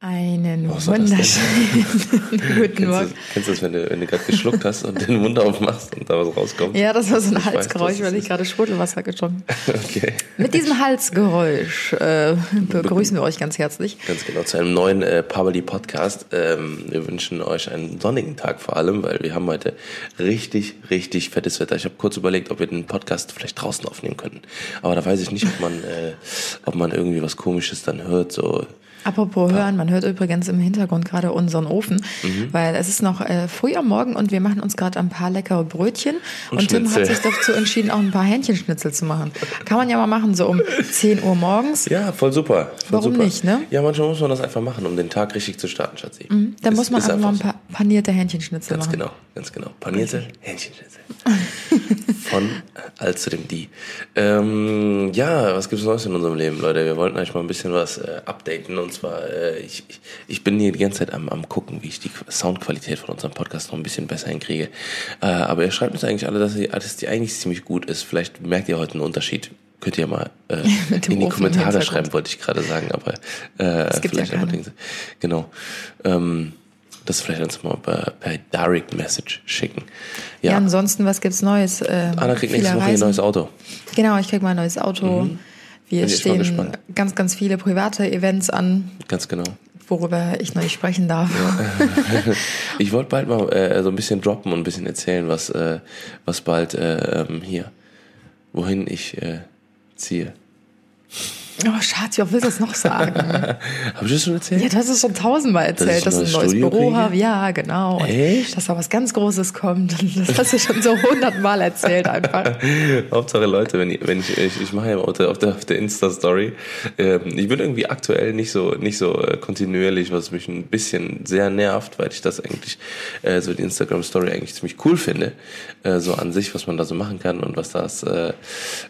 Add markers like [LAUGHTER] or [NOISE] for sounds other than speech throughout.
Einen denn? wunderschönen [LAUGHS] guten Kennst Morgen. du, kennst du das, wenn du, wenn du gerade geschluckt hast und den Mund aufmachst und da was rauskommt? Ja, das war so ein Ich weiß, Halsgeräusch, das weil ich gerade Sprudelwasser getrunken [LAUGHS] habe. Okay. Mit diesem Halsgeräusch äh, begrüßen wir euch ganz herzlich. Ganz genau, zu einem neuen äh, Pabali Podcast. Ähm, wir wünschen euch einen sonnigen Tag vor allem, weil wir haben heute richtig, richtig fettes Wetter. Ich habe kurz überlegt, ob wir den Podcast vielleicht draußen aufnehmen könnten. Aber da weiß ich nicht, ob man, äh, ob man irgendwie was Komisches dann hört. So, Apropos hören, man hört übrigens im Hintergrund gerade unseren Ofen, Mhm. weil es ist noch äh, früh am Morgen und wir machen uns gerade ein paar leckere Brötchen. Und, Tim hat sich dazu entschieden, auch ein paar Hähnchenschnitzel zu machen. Kann man ja mal machen, so um [LAUGHS] 10 Uhr morgens. ja, voll super. Voll Warum super. nicht, ne? Ja, manchmal muss man das einfach machen, um den Tag richtig zu starten, Schatzi. Dann Ist- muss man einfach mal ein so. paar panierte Hähnchenschnitzel Ganz machen. genau, ganz genau. Panierte Hähnchenschnitzel. Von Alt zu dem Die. Ähm, ja, was gibt's Neues in unserem Leben, Leute? Wir wollten euch mal ein bisschen was äh, updaten. Und zwar, äh, ich, ich, bin hier die ganze Zeit am, am gucken, wie ich die Soundqualität von unserem Podcast noch ein bisschen besser hinkriege. Äh, aber ihr schreibt uns eigentlich alle, dass die, dass die eigentlich ziemlich gut ist. Vielleicht merkt ihr heute einen Unterschied. Könnt ihr mal äh, [LAUGHS] in die Kommentare schreiben, wollte ich gerade sagen. Aber äh, ja vielleicht keine. Dinge. Genau. Ähm, das vielleicht uns mal per, per Direct Message schicken. Ja, Ja, ansonsten, was gibt's Neues? Ähm, Anna kriegt nächste Woche ein neues Auto. Genau, ich krieg mal ein neues Auto. Wir Bin stehen ganz, ganz viele private Events an, Ganz genau. worüber ich noch nicht sprechen darf. [LAUGHS] Ich wollte bald mal äh, so ein bisschen droppen und ein bisschen erzählen, was, äh, was bald äh, ähm, hier, wohin ich äh, ziehe. Oh, Schatz, ich will das noch sagen. [LAUGHS] Habe ich das schon erzählt? ja, das ist schon tausendmal erzählt, Dass ich ein neues Studio Büro habe. Ja, genau. Und Echt? Dass da was ganz Großes kommt. Das hast du schon so hundertmal erzählt einfach. [LAUGHS] Hauptsache Leute, wenn ich, wenn ich, ich, ich mache ja auf der, auf der, auf der Insta-Story, ähm, ich bin irgendwie aktuell nicht so, nicht so äh, kontinuierlich, was mich ein bisschen sehr nervt, weil ich das eigentlich, äh, so die Instagram-Story eigentlich ziemlich cool finde, äh, so an sich, was man da so machen kann und was das, äh,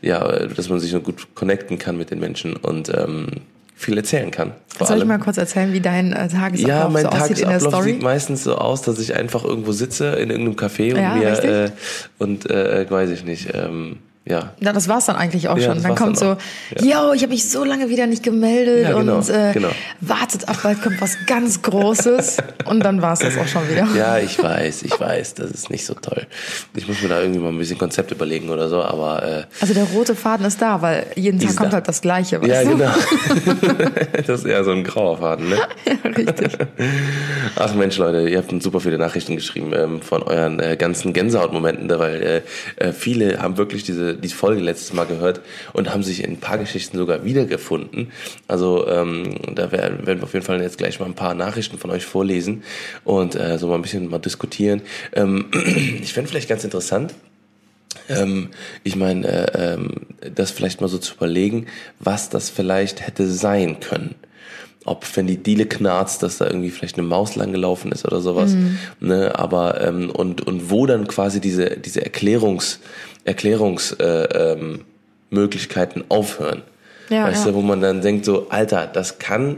ja, äh, dass man sich so gut connecten kann mit den Menschen und ähm, viel erzählen kann. Vor Soll ich allem. mal kurz erzählen, wie dein äh, Tagesablauf Ja, mein so aussieht in der Tagesablauf Story? sieht meistens so aus, dass ich einfach irgendwo sitze in irgendeinem Café und Ja, mir richtig. äh, und äh, weiß ich nicht, ähm, ja. Ja, das war's dann eigentlich auch Ja, schon. Dann kommt dann so, yo, ich habe mich so lange wieder nicht gemeldet Ja, genau, und äh, genau. wartet ab, bald kommt was ganz Großes [LAUGHS] und dann war's das auch schon wieder. Ja, ich weiß, ich weiß, das ist nicht so toll. Ich muss mir da irgendwie mal ein bisschen Konzept überlegen oder so, aber äh, Also der rote Faden ist da, weil jeden Tag kommt da. halt das Gleiche. Weißt ja, du? genau. [LAUGHS] das ist eher so ein grauer Faden, ne? Ja, richtig. Ach Mensch, Leute, ihr habt uns super viele Nachrichten geschrieben ähm, von euren äh, ganzen Gänsehautmomenten, weil äh, äh, viele haben wirklich diese die Folge letztes Mal gehört und haben sich in ein paar Geschichten sogar wiedergefunden. Also ähm, da werden wir auf jeden Fall jetzt gleich mal ein paar Nachrichten von euch vorlesen und äh, so mal ein bisschen mal diskutieren. Ähm, [CLEARS THROAT] ich fände vielleicht ganz interessant, ähm, ich meine, äh, ähm, das vielleicht mal so zu überlegen, was das vielleicht hätte sein können. Ob, wenn die Diele knarzt, dass da irgendwie vielleicht eine Maus lang gelaufen ist oder sowas. Ne, aber, ähm, und, und wo dann quasi diese, diese Erklärungs, Erklärungs, äh, ähm, aufhören. Ja, weißt ja. du, wo man dann denkt so, Alter, das kann,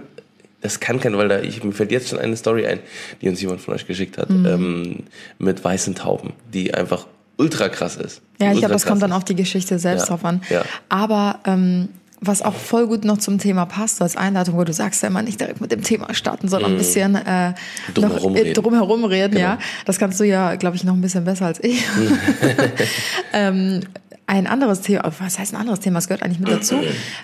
das kann kein, weil da, ich, mir fällt jetzt schon eine Story ein, die uns jemand von euch geschickt hat, Mhm. ähm, mit weißen Tauben, die einfach ultra krass ist. Ja, ich glaube, das kommt dann auf die Geschichte selbst Ja, drauf an. ja. Aber ähm, was auch voll gut noch zum Thema passt, als Einleitung, wo du sagst ja immer nicht direkt mit dem Thema starten, sondern ein bisschen äh, Drumherum noch, äh, reden. Genau. drumherum reden. Ja, das kannst du ja, glaube ich, noch ein bisschen besser als ich. [LAUGHS] [LAUGHS] ähm, ein anderes Thema, was heißt ein anderes Thema? Es gehört eigentlich mit dazu.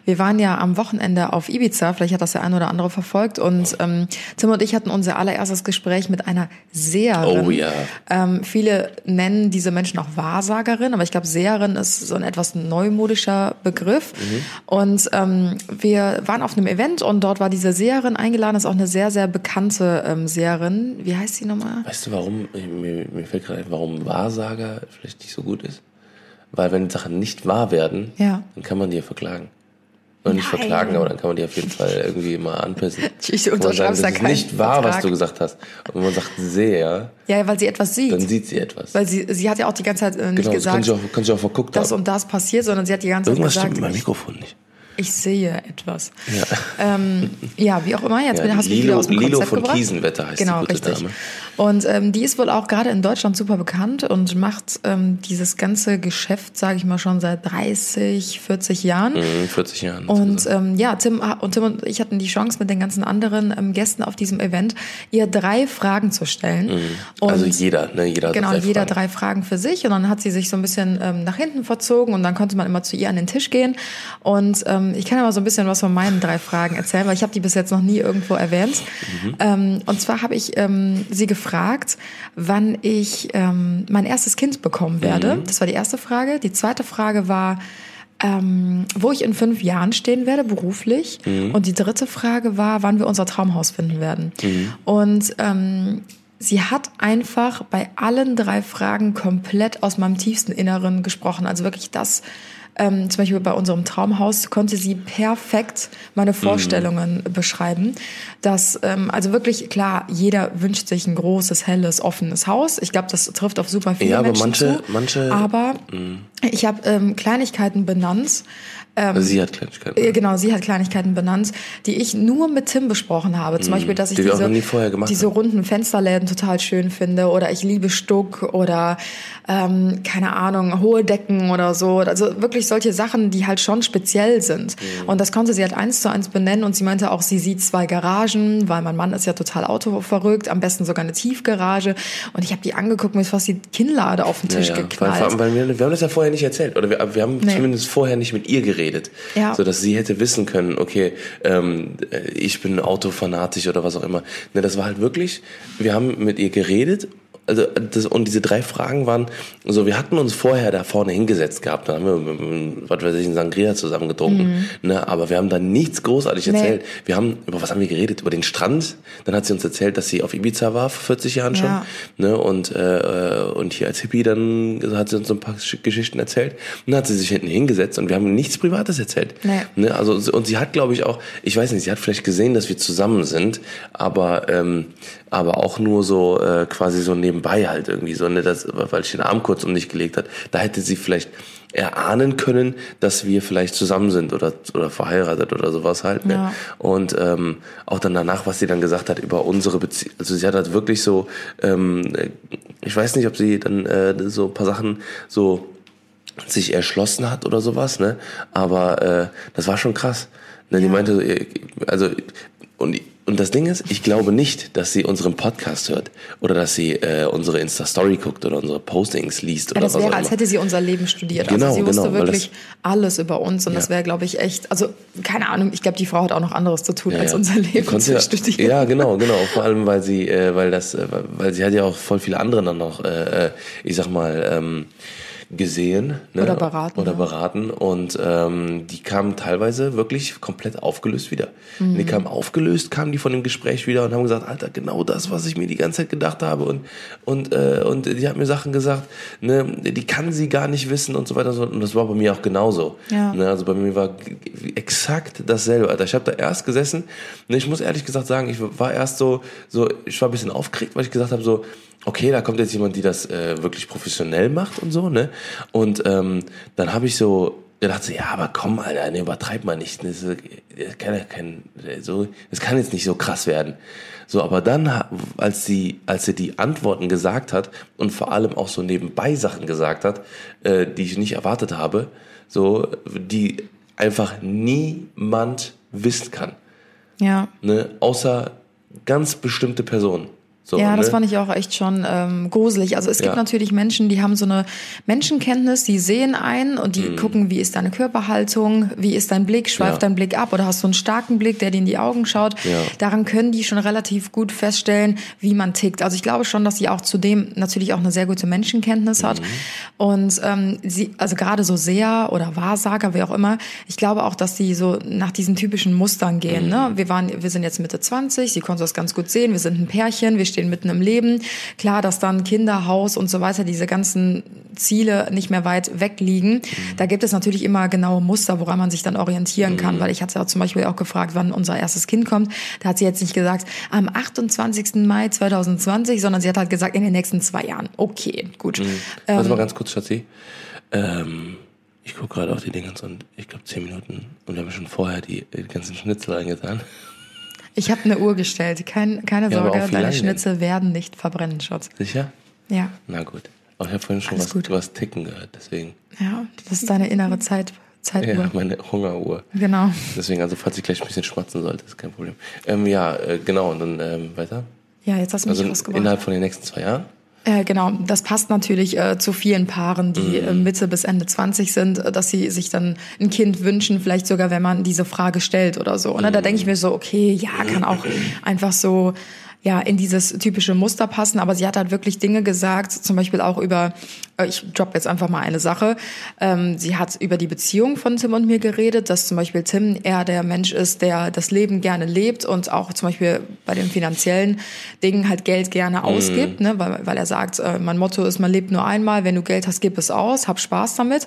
Wir waren ja am Wochenende auf Ibiza, vielleicht hat das der eine oder andere verfolgt. Und ähm, Tim und ich hatten unser allererstes Gespräch mit einer Seherin. Oh ja. Ähm, viele nennen diese Menschen auch Wahrsagerin, aber ich glaube, Seherin ist so ein etwas neumodischer Begriff. Mhm. Und ähm, wir waren auf einem Event und dort war diese Seherin eingeladen, ist auch eine sehr, sehr bekannte ähm, Seherin. Wie heißt sie nochmal? Weißt du, warum, mir, mir fällt gerade ein, warum Wahrsager vielleicht nicht so gut ist? Weil wenn Sachen nicht wahr werden, Ja. dann kann man die ja verklagen. Oder nicht Nein. verklagen, aber dann kann man die auf jeden Fall irgendwie mal anpissen. [LAUGHS] Ich unterschreib's sagt, da keinen nicht wahr, was Vertrag. du gesagt hast. Und man sagt sehr, Ja, weil sie etwas sieht. dann sieht sie etwas. weil sie, sie hat ja auch die ganze Zeit äh, nicht genau, kann gesagt, sie auch, kann sie auch verguckt das haben. und das passiert, sondern sie hat die ganze Irgendwas Zeit stimmt gesagt, mit meinem Mikrofon nicht. ich sehe etwas. Ja. Ähm, ja, wie auch immer, jetzt Ja, hast du mich Lilo, wieder aus dem Lilo Konzept von gebracht. Kiesenwetter heißt genau, die gute richtig. Dame. Und ähm, die ist wohl auch gerade in Deutschland super bekannt und macht ähm, dieses ganze Geschäft, sage ich mal, schon seit 30, 40 Jahren. Mhm, 40 Jahren. Und ähm, ja, Tim und Tim und ich hatten die Chance mit den ganzen anderen ähm, Gästen auf diesem Event, ihr drei Fragen zu stellen. Mhm. Also jeder, ne? Jeder Genau, drei jeder Fragen. drei Fragen für sich und dann hat sie sich so ein bisschen ähm, nach hinten verzogen und dann konnte man immer zu ihr an den Tisch gehen und ähm, ich kann ja mal so ein bisschen was von meinen drei Fragen erzählen, weil ich habe die bis jetzt noch nie irgendwo erwähnt. Mhm. Ähm, und zwar habe ich ähm, sie gefragt, wann ich ähm, mein erstes Kind bekommen werde. Mhm. Das war die erste Frage. Die zweite Frage war, ähm, wo ich in fünf Jahren stehen werde, beruflich. Mhm. Und die dritte Frage war, wann wir unser Traumhaus finden werden. Mhm. Und ähm, sie hat einfach bei allen drei Fragen komplett aus meinem tiefsten Inneren gesprochen. Also wirklich das, ähm, zum Beispiel bei unserem Traumhaus konnte sie perfekt meine Vorstellungen beschreiben. Dass, ähm, also wirklich, klar, jeder wünscht sich ein großes, helles, offenes Haus. Ich glaube, das trifft auf super viele Ja, aber Menschen manche- zu. manche- aber ich habe ähm, Kleinigkeiten benannt. Also sie hat Kleinigkeiten. Äh, Genau, sie hat Kleinigkeiten benannt, die ich nur mit Tim besprochen habe. Zum Beispiel, dass ich Mhm. die diese, diese runden Fensterläden total schön finde oder ich liebe Stuck oder ähm, keine Ahnung, hohe Decken oder so. Also wirklich solche Sachen, die halt schon speziell sind. Mhm. Und das konnte sie halt eins zu eins benennen und sie meinte auch, sie sieht zwei Garagen, weil mein Mann ist ja total autoverrückt, am besten sogar eine Tiefgarage. Und ich habe die angeguckt, mir ist fast die Kinnlade auf den Tisch Ja, ja. Weil, geknallt. allem, weil wir, wir haben das ja vorher nicht erzählt. Oder wir, wir haben Nee. zumindest vorher nicht mit ihr geredet. Ja. So dass sie hätte wissen können, okay, ähm, äh, ich bin autofanatisch oder was auch immer. Ne, das war halt wirklich, wir haben mit ihr geredet. Also das, und diese drei Fragen waren so, wir hatten uns vorher da vorne hingesetzt gehabt, da haben wir, was weiß ich, einen Sangria zusammen getrunken, ne, aber wir haben da nichts großartig Mhm. Nee. erzählt. Wir haben, über was haben wir geredet? Über den Strand. Dann hat sie uns erzählt, dass sie auf Ibiza war vor 40 Jahren schon, Ja. ne, und, äh, und hier als Hippie dann hat sie uns so ein paar Gesch- Geschichten erzählt. Und dann hat sie sich hinten hingesetzt und wir haben nichts Privates erzählt. Nee. Ne, also, und sie hat, glaube ich, auch, ich weiß nicht, sie hat vielleicht gesehen, dass wir zusammen sind, aber, ähm, aber auch nur so äh, quasi so nebenbei halt irgendwie so, ne, das, weil ich den Arm kurz um dich gelegt hat. Da hätte sie vielleicht erahnen können, dass wir vielleicht zusammen sind oder, oder verheiratet oder sowas halt. Ne? Ja. Und ähm, auch dann danach, was sie dann gesagt hat über unsere Beziehung. Also sie hat halt wirklich so, ähm, äh, ich weiß nicht, ob sie dann äh, so ein paar Sachen so sich erschlossen hat oder sowas, ne? Aber äh, das war schon krass. Ne? Die meinte, äh, also und und das Ding ist, ich glaube nicht, dass sie unseren Podcast hört oder dass sie äh, unsere Insta-Story guckt oder unsere Postings liest oder Ja, das was wäre, als hätte sie unser Leben studiert. Genau, also sie wusste genau, weil wirklich alles über uns und das Ja. wäre, glaube ich, echt, also keine Ahnung, ich glaube, die Frau hat auch noch anderes zu tun, als ja. unser Die Leben zu ja, studieren. Ja, genau, [LAUGHS] genau. Vor allem, weil sie, äh, weil das, äh, weil sie hat ja auch voll viele andere dann noch, äh, äh, ich sag mal, ähm, gesehen ne? Oder beraten, oder ja. beraten und ähm, die kamen teilweise wirklich komplett aufgelöst wieder. Mhm. Die kamen aufgelöst, kamen die von dem Gespräch wieder und haben gesagt, Alter, genau das, was ich mir die ganze Zeit gedacht habe und und äh, und die hat mir Sachen gesagt, ne, die kann sie gar nicht wissen und so weiter und so und das war bei mir auch genauso. Ja. Ne, also bei mir war exakt dasselbe. Alter, ich habe da erst gesessen. Ne, ich muss ehrlich gesagt sagen, ich war erst so, so, ich war ein bisschen aufgeregt, weil ich gesagt habe, so, okay, da kommt jetzt jemand, die das äh, wirklich professionell macht und so, ne? Und ähm, dann habe ich so gedacht, so, ja, aber komm, Alter, ne, übertreib mal nicht. Das, ist, das kann ja kein, so, das kann jetzt nicht so krass werden. So, aber dann, als sie, als sie die Antworten gesagt hat und vor allem auch so nebenbei Sachen gesagt hat, äh, die ich nicht erwartet habe, so, die einfach niemand wissen kann, Ja. ne, außer ganz bestimmte Personen. So, Ja, das ne? fand ich auch echt schon ähm, gruselig. Also es gibt Ja. natürlich Menschen, die haben so eine Menschenkenntnis, die sehen einen und die Mhm. gucken, wie ist deine Körperhaltung, wie ist dein Blick, schweift Ja. dein Blick ab oder hast du einen starken Blick, der dir in die Augen schaut. Ja. Daran können die schon relativ gut feststellen, wie man tickt. Also ich glaube schon, dass sie auch zudem natürlich auch eine sehr gute Menschenkenntnis hat. Mhm. Und ähm, sie, also gerade so sehr oder Wahrsager, wie auch immer, ich glaube auch, dass die so nach diesen typischen Mustern gehen. Mhm. Ne? Wir waren, wir sind jetzt Mitte 20, sie konnte das ganz gut sehen, wir sind ein Pärchen, wir stehen mitten im Leben. Klar, dass dann Kinder, Haus und so weiter, diese ganzen Ziele nicht mehr weit weg liegen. Da gibt es natürlich immer genaue Muster, woran man sich dann orientieren kann. Weil ich hatte ja zum Beispiel auch gefragt, wann unser erstes Kind kommt. Da hat sie jetzt nicht gesagt, am 28. Mai 2020, sondern sie hat halt gesagt, in den nächsten zwei Jahren. Okay, gut. Warte Ähm, mal ganz kurz, Schatzi. Ähm, ich gucke gerade auf die Dinge und ich glaube zehn Minuten und wir haben schon vorher die, die ganzen Schnitzel reingetan. Ich habe eine Uhr gestellt. Kein, keine Ja, Sorge, deine lange denn? Schnitzel werden nicht verbrennen, Schatz. Sicher? Ja. Na gut. Aber ich habe vorhin schon was, was ticken gehört, deswegen. Ja, das ist deine innere Zeit, Zeituhr. Ja, meine Hungeruhr. Genau. Deswegen, also falls ich gleich ein bisschen schmatzen sollte, ist kein Problem. Ähm, ja, äh, genau, und dann ähm, weiter. Ja, jetzt hast du mich Also innerhalb von den nächsten zwei Jahren? Äh, genau, das passt natürlich äh, zu vielen Paaren, die Mhm. äh, Mitte bis Ende 20 sind, äh, dass sie sich dann ein Kind wünschen, vielleicht sogar, wenn man diese Frage stellt oder so. Und da denke ich mir so, okay, ja, kann auch einfach so ja in dieses typische Muster passen, aber sie hat halt wirklich Dinge gesagt, zum Beispiel auch über, äh, ich drop jetzt einfach mal eine Sache, ähm, sie hat über die Beziehung von Tim und mir geredet, dass zum Beispiel Tim eher der Mensch ist, der das Leben gerne lebt und auch zum Beispiel bei den finanziellen Dingen halt Geld gerne ausgibt, ne, weil, weil er sagt, äh, mein Motto ist, man lebt nur einmal, wenn du Geld hast, gib es aus, hab Spaß damit.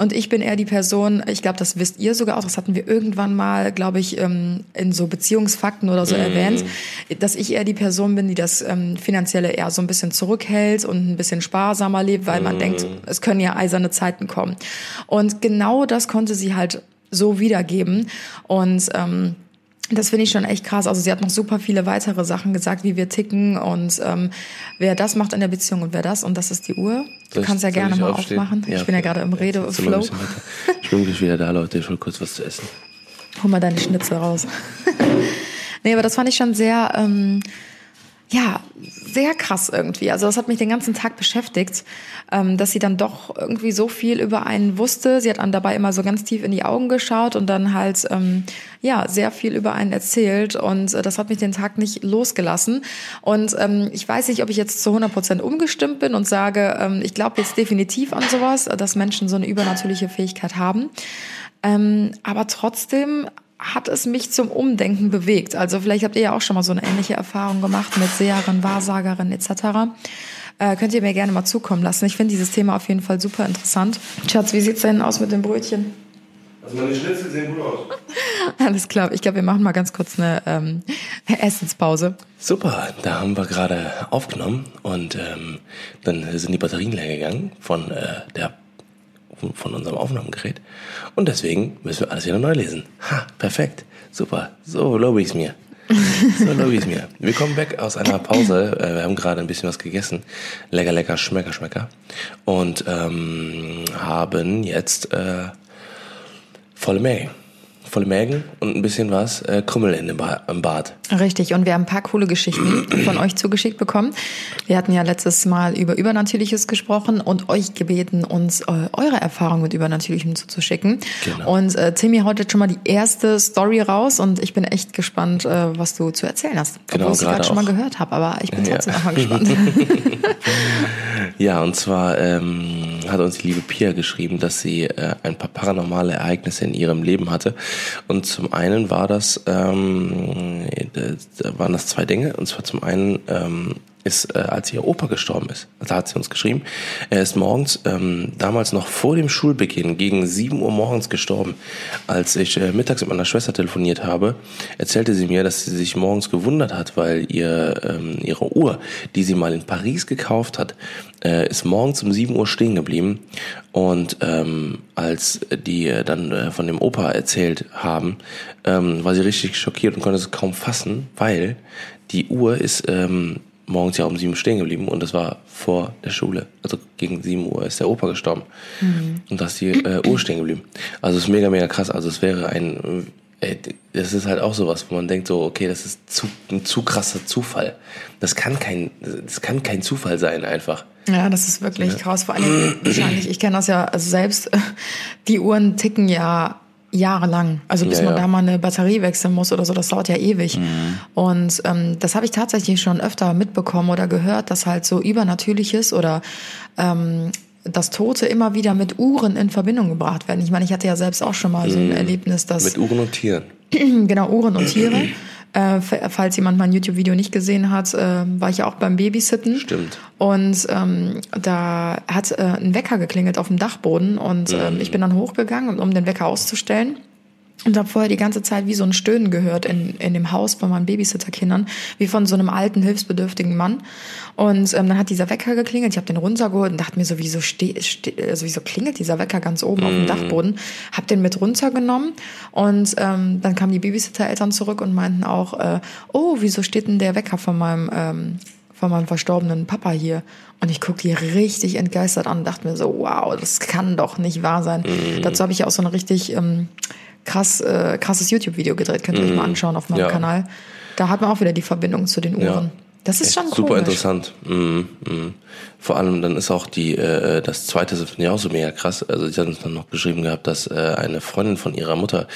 Und ich bin eher die Person, ich glaube, das wisst ihr sogar auch, das hatten wir irgendwann mal, glaube ich, ähm, in so Beziehungsfakten oder so erwähnt, dass ich eher die Person bin, die das ähm, Finanzielle eher so ein bisschen zurückhält und ein bisschen sparsamer lebt, weil man denkt, es können ja eiserne Zeiten kommen. Und genau das konnte sie halt so wiedergeben. Und ähm, das finde ich schon echt krass. Also sie hat noch super viele weitere Sachen gesagt, wie wir ticken und ähm, wer das macht in der Beziehung und wer das. Und das ist die Uhr. Du kannst ja gerne mal aufstehen? aufmachen. ich bin ja gerade im Redeflow. Ich bin gleich wieder da, Leute. Ich will kurz was zu essen. Hol mal deine Schnitzel raus. [LAUGHS] nee, aber das fand ich schon sehr, ähm, ja, sehr krass irgendwie. Also das hat mich den ganzen Tag beschäftigt, ähm, dass sie dann doch irgendwie so viel über einen wusste. Sie hat dann dabei immer so ganz tief in die Augen geschaut und dann halt, ähm, ja, sehr viel über einen erzählt. Und äh, das hat mich den Tag nicht losgelassen. Und ähm, ich weiß nicht, ob ich jetzt zu 100 Prozent umgestimmt bin und sage, ähm, ich glaube jetzt definitiv an sowas, dass Menschen so eine übernatürliche Fähigkeit haben. Ähm, aber trotzdem hat es mich zum Umdenken bewegt. Also vielleicht habt ihr ja auch schon mal so eine ähnliche Erfahrung gemacht mit Seherin, Wahrsagerin etc. Äh, könnt ihr mir gerne mal zukommen lassen. Ich finde dieses Thema auf jeden Fall super interessant. Schatz, wie sieht's denn aus mit dem Brötchen? Also meine Schnitzel sehen gut aus. [LAUGHS] Alles klar, ich glaube, wir machen mal ganz kurz eine ähm, Essenspause. Super, da haben wir gerade aufgenommen und ähm, dann sind die Batterien leer gegangen von äh, der von unserem Aufnahmegerät und deswegen müssen wir alles wieder neu lesen. Ha, perfekt, super, so lobe ich's mir. So lobe ich's mir. Wir kommen weg aus einer Pause. Äh, Wir haben gerade ein bisschen was gegessen. Lecker, lecker, schmecker, schmecker. Und ähm, haben jetzt äh, volle Mägen. Volle Mägen und ein bisschen was äh, Krümmel in dem ba im Bad. Richtig, und wir haben ein paar coole Geschichten [CLEARS THROAT] von euch zugeschickt bekommen. Wir hatten ja letztes Mal über Übernatürliches gesprochen und euch gebeten, uns äh, eure Erfahrungen mit Übernatürlichem zuzuschicken. Genau. Und äh, Timmy haut jetzt schon mal die erste Story raus und ich bin echt gespannt, äh, was du zu erzählen hast. Genau, Obwohl ich gerade schon mal gehört habe, aber ich bin Ja. trotzdem auch mal [LAUGHS] gespannt. Ja, und zwar ähm, hat uns die liebe Pia geschrieben, dass sie äh, ein paar paranormale Ereignisse in ihrem Leben hatte. Und zum einen war das, ähm, da waren das zwei Dinge. Und zwar zum einen ähm, ist, äh, als ihr Opa gestorben ist, da hat sie uns geschrieben, er ist morgens, ähm, damals noch vor dem Schulbeginn, gegen 7 Uhr morgens gestorben. Als ich äh, mittags mit meiner Schwester telefoniert habe, erzählte sie mir, dass sie sich morgens gewundert hat, weil ihr ähm, ihre Uhr, die sie mal in Paris gekauft hat, äh, ist morgens um 7 Uhr stehen geblieben. Und ähm, als die äh, dann äh, von dem Opa erzählt haben, ähm, war sie richtig schockiert und konnte es kaum fassen, weil die Uhr ist ähm, morgens ja um 7 Uhr stehen geblieben und das war vor der Schule. Also gegen 7 Uhr ist der Opa gestorben. Und da ist die äh, Uhr stehen geblieben. Also es ist mega, mega krass. Also es wäre ein, das ist halt auch sowas, wo man denkt so, okay, das ist zu, ein zu krasser Zufall. Das kann kein, das kann kein Zufall sein einfach. Ja, das ist wirklich krass. Vor allem [CLEARS THROAT] wahrscheinlich, ich kenne das ja, also selbst [LAUGHS] die Uhren ticken ja jahrelang. Also bis Ja, man ja. da mal eine Batterie wechseln muss oder so, das dauert ja ewig. Und ähm, das habe ich tatsächlich schon öfter mitbekommen oder gehört, dass halt so Übernatürliches oder ähm, das Tote immer wieder mit Uhren in Verbindung gebracht werden. Ich meine, ich hatte ja selbst auch schon mal so ein Erlebnis, dass Mit Uhren und Tieren. [CLEARS THROAT] genau, Uhren und Tiere. Äh, falls jemand mein YouTube-Video nicht gesehen hat, äh, war ich ja auch beim Babysitten. Stimmt. Und ähm, da hat äh, ein Wecker geklingelt auf dem Dachboden und ähm, ich bin dann hochgegangen, um den Wecker auszustellen. Und habe vorher die ganze Zeit wie so ein Stöhnen gehört in, in dem Haus von meinen Babysitterkindern, wie von so einem alten, hilfsbedürftigen Mann. Und ähm, dann hat dieser Wecker geklingelt, ich habe den runtergeholt und dachte mir so, wieso, ste ste also wieso klingelt dieser Wecker ganz oben mm. auf dem mhm. Dachboden? Hab den mit runtergenommen und ähm, dann kamen die Babysitter-Eltern zurück und meinten auch, äh, oh, wieso steht denn der Wecker von meinem... Ähm, von meinem verstorbenen Papa hier. Und ich gucke die richtig entgeistert an und dachte mir so, wow, das kann doch nicht wahr sein. Mm. Dazu habe ich auch so eine richtig ähm, krass, äh, krasses YouTube-Video gedreht. Könnt ihr euch mal mhm. anschauen auf meinem ja. Kanal. Da hat man auch wieder die Verbindung zu den Uhren. Ja. Das ist Echt schon super komisch. interessant. Mm, mm. Vor allem dann ist auch die äh, das zweite Symphonie auch so mega krass. Also sie hat uns dann noch geschrieben gehabt, dass äh, eine Freundin von ihrer Mutter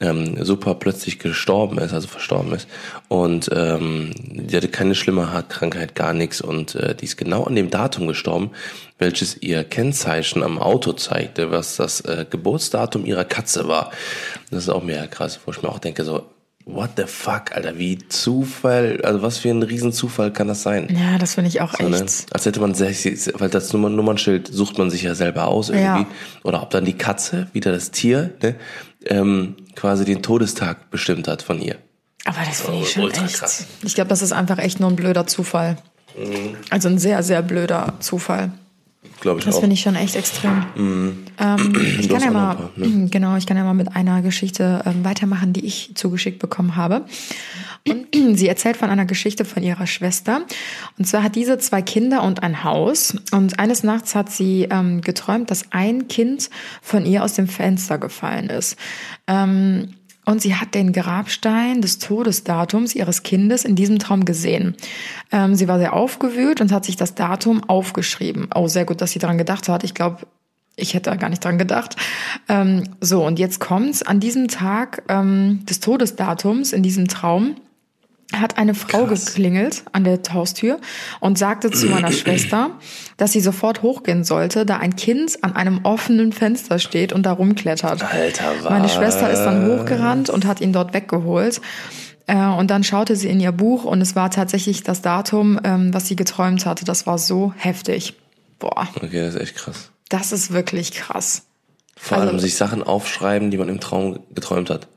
ähm, super plötzlich gestorben ist, also verstorben ist und ähm, die hatte keine schlimme Haarkrankheit, gar nichts und äh, die ist genau an dem Datum gestorben, welches ihr Kennzeichen am Auto zeigte, was das äh, Geburtsdatum ihrer Katze war. Das ist auch mega krass, wo ich mir auch denke so what the fuck, Alter, wie Zufall, also was für ein Riesenzufall kann das sein? Ja, das finde ich auch so, ne? echt. Ne? Als hätte man weil das Nummern, Nummernschild sucht man sich ja selber aus irgendwie. Ja. Oder ob dann die Katze, wieder das Tier, ne, ähm, quasi den Todestag bestimmt hat von ihr. Aber das finde ich schon echt. Krass. Ich glaube, das ist einfach echt nur ein blöder Zufall. Mhm. Also ein sehr, sehr blöder Zufall. Glaube ich das finde ich schon echt extrem. Mhm. Ähm, ich kann ja mal, paar, ne? [CLEARS THROAT] genau, ich kann ja mal mit einer Geschichte ähm, weitermachen, die ich zugeschickt bekommen habe. Und [CLEARS THROAT] sie erzählt von einer Geschichte von ihrer Schwester. Und zwar hat diese zwei Kinder und ein Haus. Und eines Nachts hat sie ähm, geträumt, dass ein Kind von ihr aus dem Fenster gefallen ist. Ähm, und sie hat den Grabstein des Todesdatums ihres Kindes in diesem Traum gesehen. Ähm, sie war sehr aufgewühlt und hat sich das Datum aufgeschrieben. Oh, sehr gut, dass sie daran gedacht hat. Ich glaube, ich hätte da gar nicht dran gedacht. Ähm, so, und jetzt kommt's. An diesem Tag ähm, des Todesdatums, in diesem Traum, hat eine Frau Krass. geklingelt an der Haustür und sagte zu meiner [CLEARS THROAT] Schwester, dass sie sofort hochgehen sollte, da ein Kind an einem offenen Fenster steht und da rumklettert. Alter, was? Meine Schwester ist dann hochgerannt und hat ihn dort weggeholt. Äh, und dann schaute sie in ihr Buch und es war tatsächlich das Datum, ähm, was sie geträumt hatte. Das war so heftig. Boah. Okay, das ist echt krass. Das ist wirklich krass. Vor allem also, sich Sachen aufschreiben, die man im Traum geträumt hat.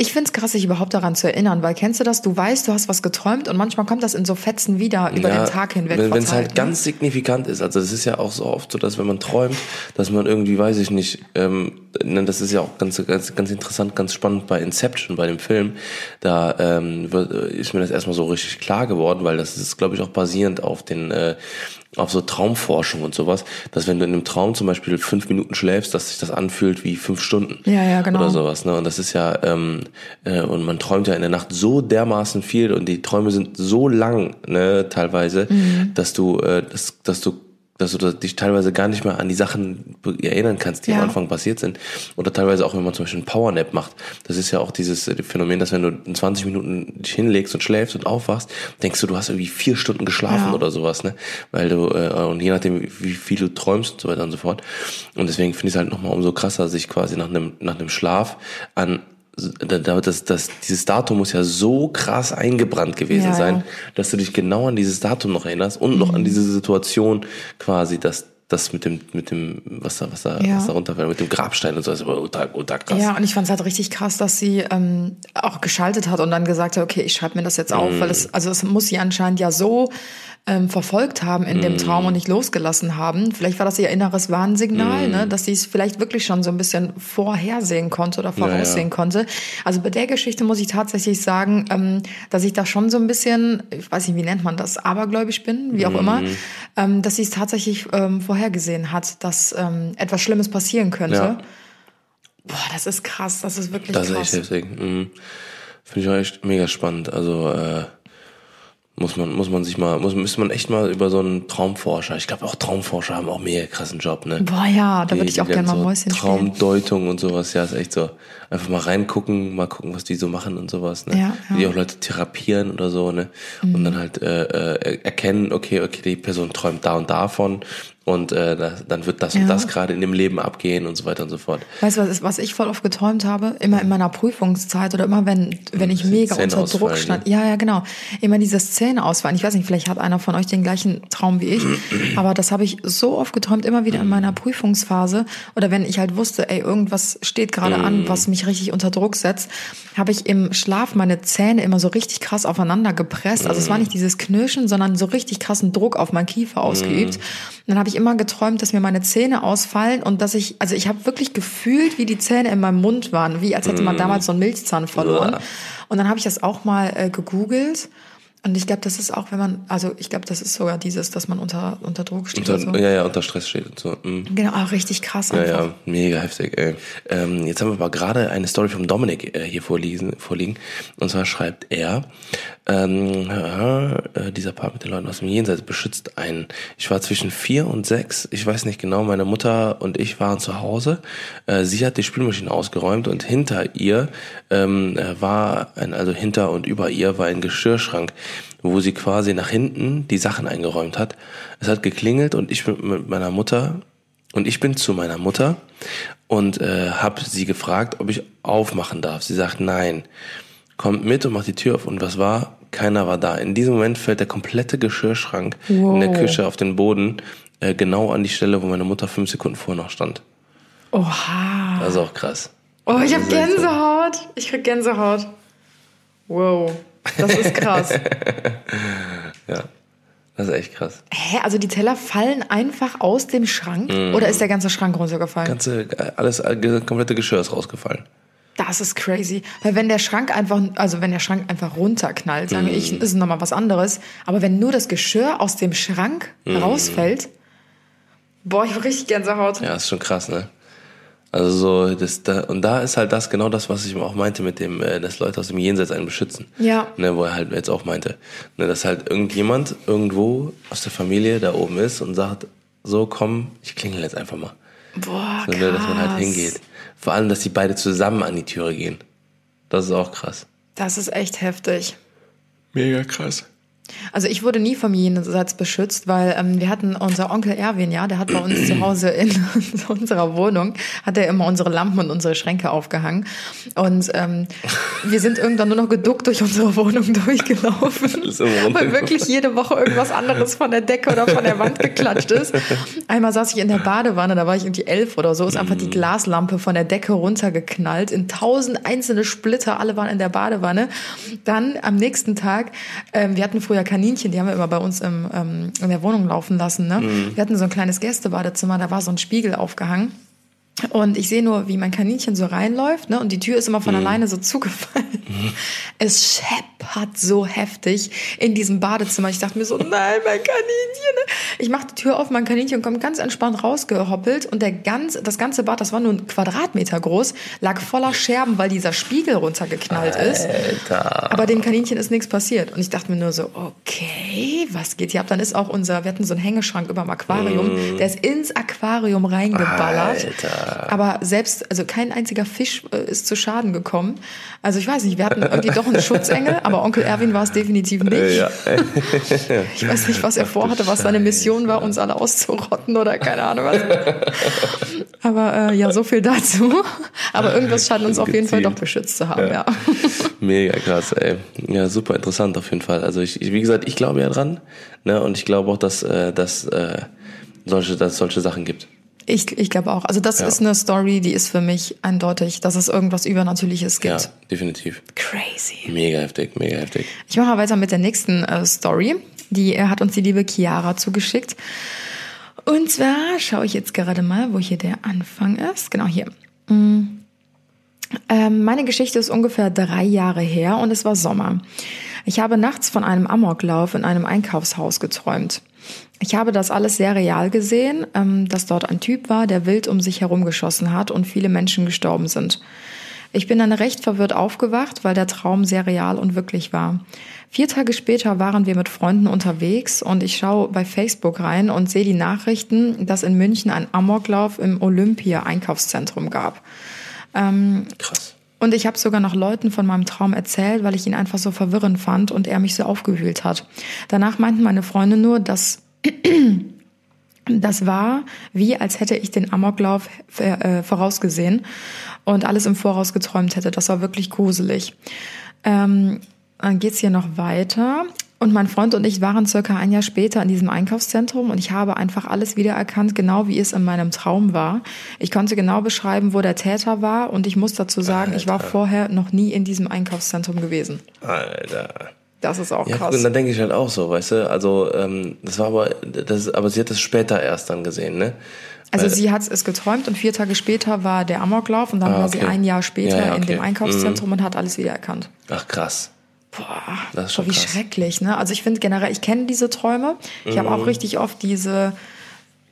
Ich find's krass, sich überhaupt daran zu erinnern, weil kennst du das? Du weißt, du hast was geträumt und manchmal kommt das in so Fetzen wieder über ja, den Tag hinweg. Wenn es halt ne? ganz signifikant ist, also das ist ja auch so oft so, dass wenn man träumt, dass man irgendwie, weiß ich nicht, ähm, ne, das ist ja auch ganz, ganz, ganz interessant, ganz spannend bei Inception, bei dem Film, da ähm, ist mir das erstmal so richtig klar geworden, weil das ist, glaube ich, auch basierend auf den äh, auf so Traumforschung und sowas, dass wenn du in einem Traum zum Beispiel fünf Minuten schläfst, dass sich das anfühlt wie fünf Stunden. Ja, ja, genau. Oder sowas. Ne? Und das ist ja, ähm, äh, und man träumt ja in der Nacht so dermaßen viel und die Träume sind so lang, ne, teilweise, mhm. dass du, äh, dass, dass du dass du dich teilweise gar nicht mehr an die Sachen erinnern kannst, die ja. am Anfang passiert sind. Oder teilweise auch, wenn man zum Beispiel einen Powernap macht. Das ist ja auch dieses äh, Phänomen, dass wenn du in 20 Minuten dich hinlegst und schläfst und aufwachst, denkst du, du hast irgendwie vier Stunden geschlafen ja. oder sowas, ne? Weil du, äh, und je nachdem, wie viel du träumst und so weiter und so fort. Und deswegen finde ich es halt nochmal umso krasser, sich quasi nach einem, nach einem Schlaf an das, das, dieses Datum muss ja so krass eingebrannt gewesen ja, sein, dass du dich genau an dieses Datum noch erinnerst und mhm. noch an mhm. diese Situation quasi, dass das mit dem, mit dem, was da, was da, ja. was da runterfällt, mit dem Grabstein und so, das ist ultra, ultra krass. Ja, und ich fand es halt richtig krass, dass sie ähm, auch geschaltet hat und dann gesagt hat, okay, ich schreibe mir das jetzt auf, mhm. weil es, also es muss sie anscheinend ja so ähm, verfolgt haben in dem Traum und mm. nicht losgelassen haben. Vielleicht war das ihr inneres Warnsignal, mm. ne, dass sie es vielleicht wirklich schon so ein bisschen vorhersehen konnte oder voraussehen ja, ja. konnte. Also bei der Geschichte muss ich tatsächlich sagen, ähm, dass ich da schon so ein bisschen, ich weiß nicht, wie nennt man das, abergläubisch bin, wie auch mm. immer, ähm, dass sie es tatsächlich ähm, vorhergesehen hat, dass ähm, etwas Schlimmes passieren könnte. Ja. Boah, das ist krass, das ist wirklich das krass. Das ist echt heftig. Mhm. Finde ich auch echt mega spannend. Also äh, muss man, muss man sich mal, muss, müsste man echt mal über so einen Traumforscher, ich glaube auch Traumforscher haben auch mega krassen Job, ne? Boah, ja, da würde ich auch gerne mal so Mäuschen Traumdeutung und sowas, ja, ist echt so. Einfach mal reingucken, mal gucken, was die so machen und sowas, ne? Ja, ja. Wie die auch Leute therapieren oder so, ne? Mhm. Und dann halt äh, äh, erkennen, okay, okay, die Person träumt da und davon und äh, das, dann wird das Ja. und das gerade in dem Leben abgehen und so weiter und so fort. Weißt du, was, ist- was ich voll oft geträumt habe? Immer in meiner Prüfungszeit oder immer, wenn, wenn ich mega Zähne unter Druck stand. Ja, ja, genau. Immer diese Szene ausfallen. Ich weiß nicht, vielleicht hat einer von euch den gleichen Traum wie ich, [CLEARS THROAT] aber das habe ich so oft geträumt, immer wieder in meiner Prüfungsphase. Oder wenn ich halt wusste, ey, irgendwas steht gerade an, was mich richtig unter Druck setzt, habe ich im Schlaf meine Zähne immer so richtig krass aufeinander gepresst. Also es war nicht dieses Knirschen, sondern so richtig krassen Druck auf meinen Kiefer ausgeübt. Und dann habe ich immer geträumt, dass mir meine Zähne ausfallen und dass ich, also ich habe wirklich gefühlt, wie die Zähne in meinem Mund waren, wie als hätte man damals so einen Milchzahn verloren. Und dann habe ich das auch mal äh, gegoogelt. Und ich glaube, das ist auch, wenn man, also ich glaube, das ist sogar dieses, dass man unter, unter Druck steht. Unter, so. Ja, ja, unter Stress steht und so. Mhm. Genau, auch richtig krass Ja, einfach. ja, mega heftig, ey. Ähm, jetzt haben wir aber gerade eine Story vom Dominik äh, hier vorliegen, vorliegen. Und zwar schreibt er, ähm, äh, dieser Part mit den Leuten aus dem Jenseits beschützt einen. Ich war zwischen vier und sechs, ich weiß nicht genau, meine Mutter und ich waren zu Hause. Äh, sie hat die Spülmaschine ausgeräumt und hinter ihr ähm, äh, war ein, also hinter und über ihr war ein Geschirrschrank, wo sie quasi nach hinten die Sachen eingeräumt hat. Es hat geklingelt und ich bin mit meiner Mutter und ich bin zu meiner Mutter und äh, habe sie gefragt, ob ich aufmachen darf. Sie sagt nein. Kommt mit und macht die Tür auf. Und was war? Keiner war da. In diesem Moment fällt der komplette Geschirrschrank in der Wow. Küche auf den Boden, äh, genau an die Stelle, wo meine Mutter fünf Sekunden vorher noch stand. Oha. Das ist auch krass. Oh, ich habe. Gänsehaut. Ich krieg Gänsehaut. Wow. Das ist krass. [LAUGHS] Ja, das ist echt krass. Hä, also die Teller fallen einfach aus dem Schrank? Mhm. Oder ist der ganze Schrank runtergefallen? Ganze, äh, alles, äh, das komplette Geschirr ist rausgefallen. Das ist crazy. Weil wenn der Schrank einfach, also wenn der Schrank einfach runterknallt, sagen ich, ist es nochmal was anderes. Aber wenn nur das Geschirr aus dem Schrank rausfällt, boah, ich hab richtig Gänsehaut. Ja, ist schon krass, ne? Also so, das, da, und da ist halt das genau das, was ich auch meinte mit dem, äh, dass Leute aus dem Jenseits einen beschützen. Ja. Ne, wo er halt jetzt auch meinte, ne, dass halt irgendjemand irgendwo aus der Familie da oben ist und sagt, so komm, ich klingel jetzt einfach mal. Boah, So, krass. ne, dass man halt hingeht. Vor allem, dass die beide zusammen an die Türe gehen. Das ist auch krass. Das ist echt heftig. Mega krass. Also ich wurde nie vom Jenseits beschützt, weil ähm, wir hatten unser Onkel Erwin, ja, der hat bei uns zu Hause in [LAUGHS] unserer Wohnung, hat er immer unsere Lampen und unsere Schränke aufgehangen. Und ähm, wir sind irgendwann nur noch geduckt durch unsere Wohnung [LAUGHS] durchgelaufen, weil wirklich jede Woche irgendwas anderes von der Decke oder von der Wand geklatscht ist. Einmal saß ich in der Badewanne, da war ich irgendwie elf oder so, ist einfach die Glaslampe von der Decke runtergeknallt in tausend einzelne Splitter, alle waren in der Badewanne. Dann am nächsten Tag, ähm, wir hatten früher Kaninchen, die haben wir immer bei uns im, ähm, in der Wohnung laufen lassen. Ne? Wir hatten so ein kleines Gästebadezimmer, da war so ein Spiegel aufgehangen. Und ich sehe nur, wie mein Kaninchen so reinläuft, ne? Und die Tür ist immer von alleine so zugefallen. Es scheppert so heftig in diesem Badezimmer. Ich dachte mir so, nein, mein Kaninchen. ne? Ich mache die Tür auf, mein Kaninchen kommt ganz entspannt rausgehoppelt und der ganz, das ganze Bad, das war nur ein Quadratmeter groß, lag voller Scherben, weil dieser Spiegel runtergeknallt ist. Alter. Aber dem Kaninchen ist nichts passiert. Und ich dachte mir nur so, okay, was geht hier ab? Dann ist auch unser, wir hatten so einen Hängeschrank über dem Aquarium, der ist ins Aquarium reingeballert. Alter. Aber selbst, also kein einziger Fisch äh, ist zu Schaden gekommen. Also ich weiß nicht, wir hatten irgendwie doch einen Schutzengel, [LAUGHS] aber Onkel Erwin war es definitiv nicht. Ja. [LAUGHS] Ich weiß nicht, was er vorhatte, was seine Mission war, uns alle auszurotten oder keine Ahnung was. Aber äh, ja, so viel dazu. Aber irgendwas scheint uns auf jeden Fall doch beschützt zu haben, ja. [LAUGHS] Mega krass, ey. Ja, super interessant auf jeden Fall. Also ich, ich wie gesagt, ich glaube ja dran, ne, und ich glaube auch, dass äh, dass äh, solche dass es solche Sachen gibt. Ich, ich glaube auch. Also das Ja. ist eine Story, die ist für mich eindeutig, dass es irgendwas Übernatürliches gibt. Ja, definitiv. Crazy. Mega heftig, mega heftig. Ich mache mal weiter mit der nächsten äh, Story. Die äh, hat uns die liebe Chiara zugeschickt. Und zwar schaue ich jetzt gerade mal, wo hier der Anfang ist. Genau hier. Mm. Ähm, meine Geschichte ist ungefähr drei Jahre her und es war Sommer. Ich habe nachts von einem Amoklauf in einem Einkaufshaus geträumt. Ich habe das alles sehr real gesehen, ähm, dass dort ein Typ war, der wild um sich herum geschossen hat und viele Menschen gestorben sind. Ich bin dann recht verwirrt aufgewacht, weil der Traum sehr real und wirklich war. Vier Tage später waren wir mit Freunden unterwegs und ich schaue bei Facebook rein und sehe die Nachrichten, dass in München ein Amoklauf im Olympia-Einkaufszentrum gab. Krass. Und ich habe sogar noch Leuten von meinem Traum erzählt, weil ich ihn einfach so verwirrend fand und er mich so aufgewühlt hat. Danach meinten meine Freunde nur, dass [CLEARS THROAT] Das war wie, als hätte ich den Amoklauf äh, vorausgesehen und alles im Voraus geträumt hätte. Das war wirklich gruselig. Ähm, dann geht's hier noch weiter. Und mein Freund und ich waren circa ein Jahr später in diesem Einkaufszentrum und ich habe einfach alles wiedererkannt, genau wie es in meinem Traum war. Ich konnte genau beschreiben, wo der Täter war und ich muss dazu sagen, Alter. ich war vorher noch nie in diesem Einkaufszentrum gewesen. Alter. Das ist auch ja, krass. Und dann denke ich halt auch so, weißt du, also ähm, das war aber, das, aber sie hat es später erst dann gesehen, ne? Also Weil, sie hat es geträumt und vier Tage später war der Amoklauf und dann ah, okay. war sie ein Jahr später ja, ja, okay. in dem Einkaufszentrum mhm. und hat alles wiedererkannt. Ach krass. Boah, das ist schon wie krass. schrecklich, ne? Also ich finde generell, ich kenne diese Träume. Ich mhm. habe auch richtig oft diese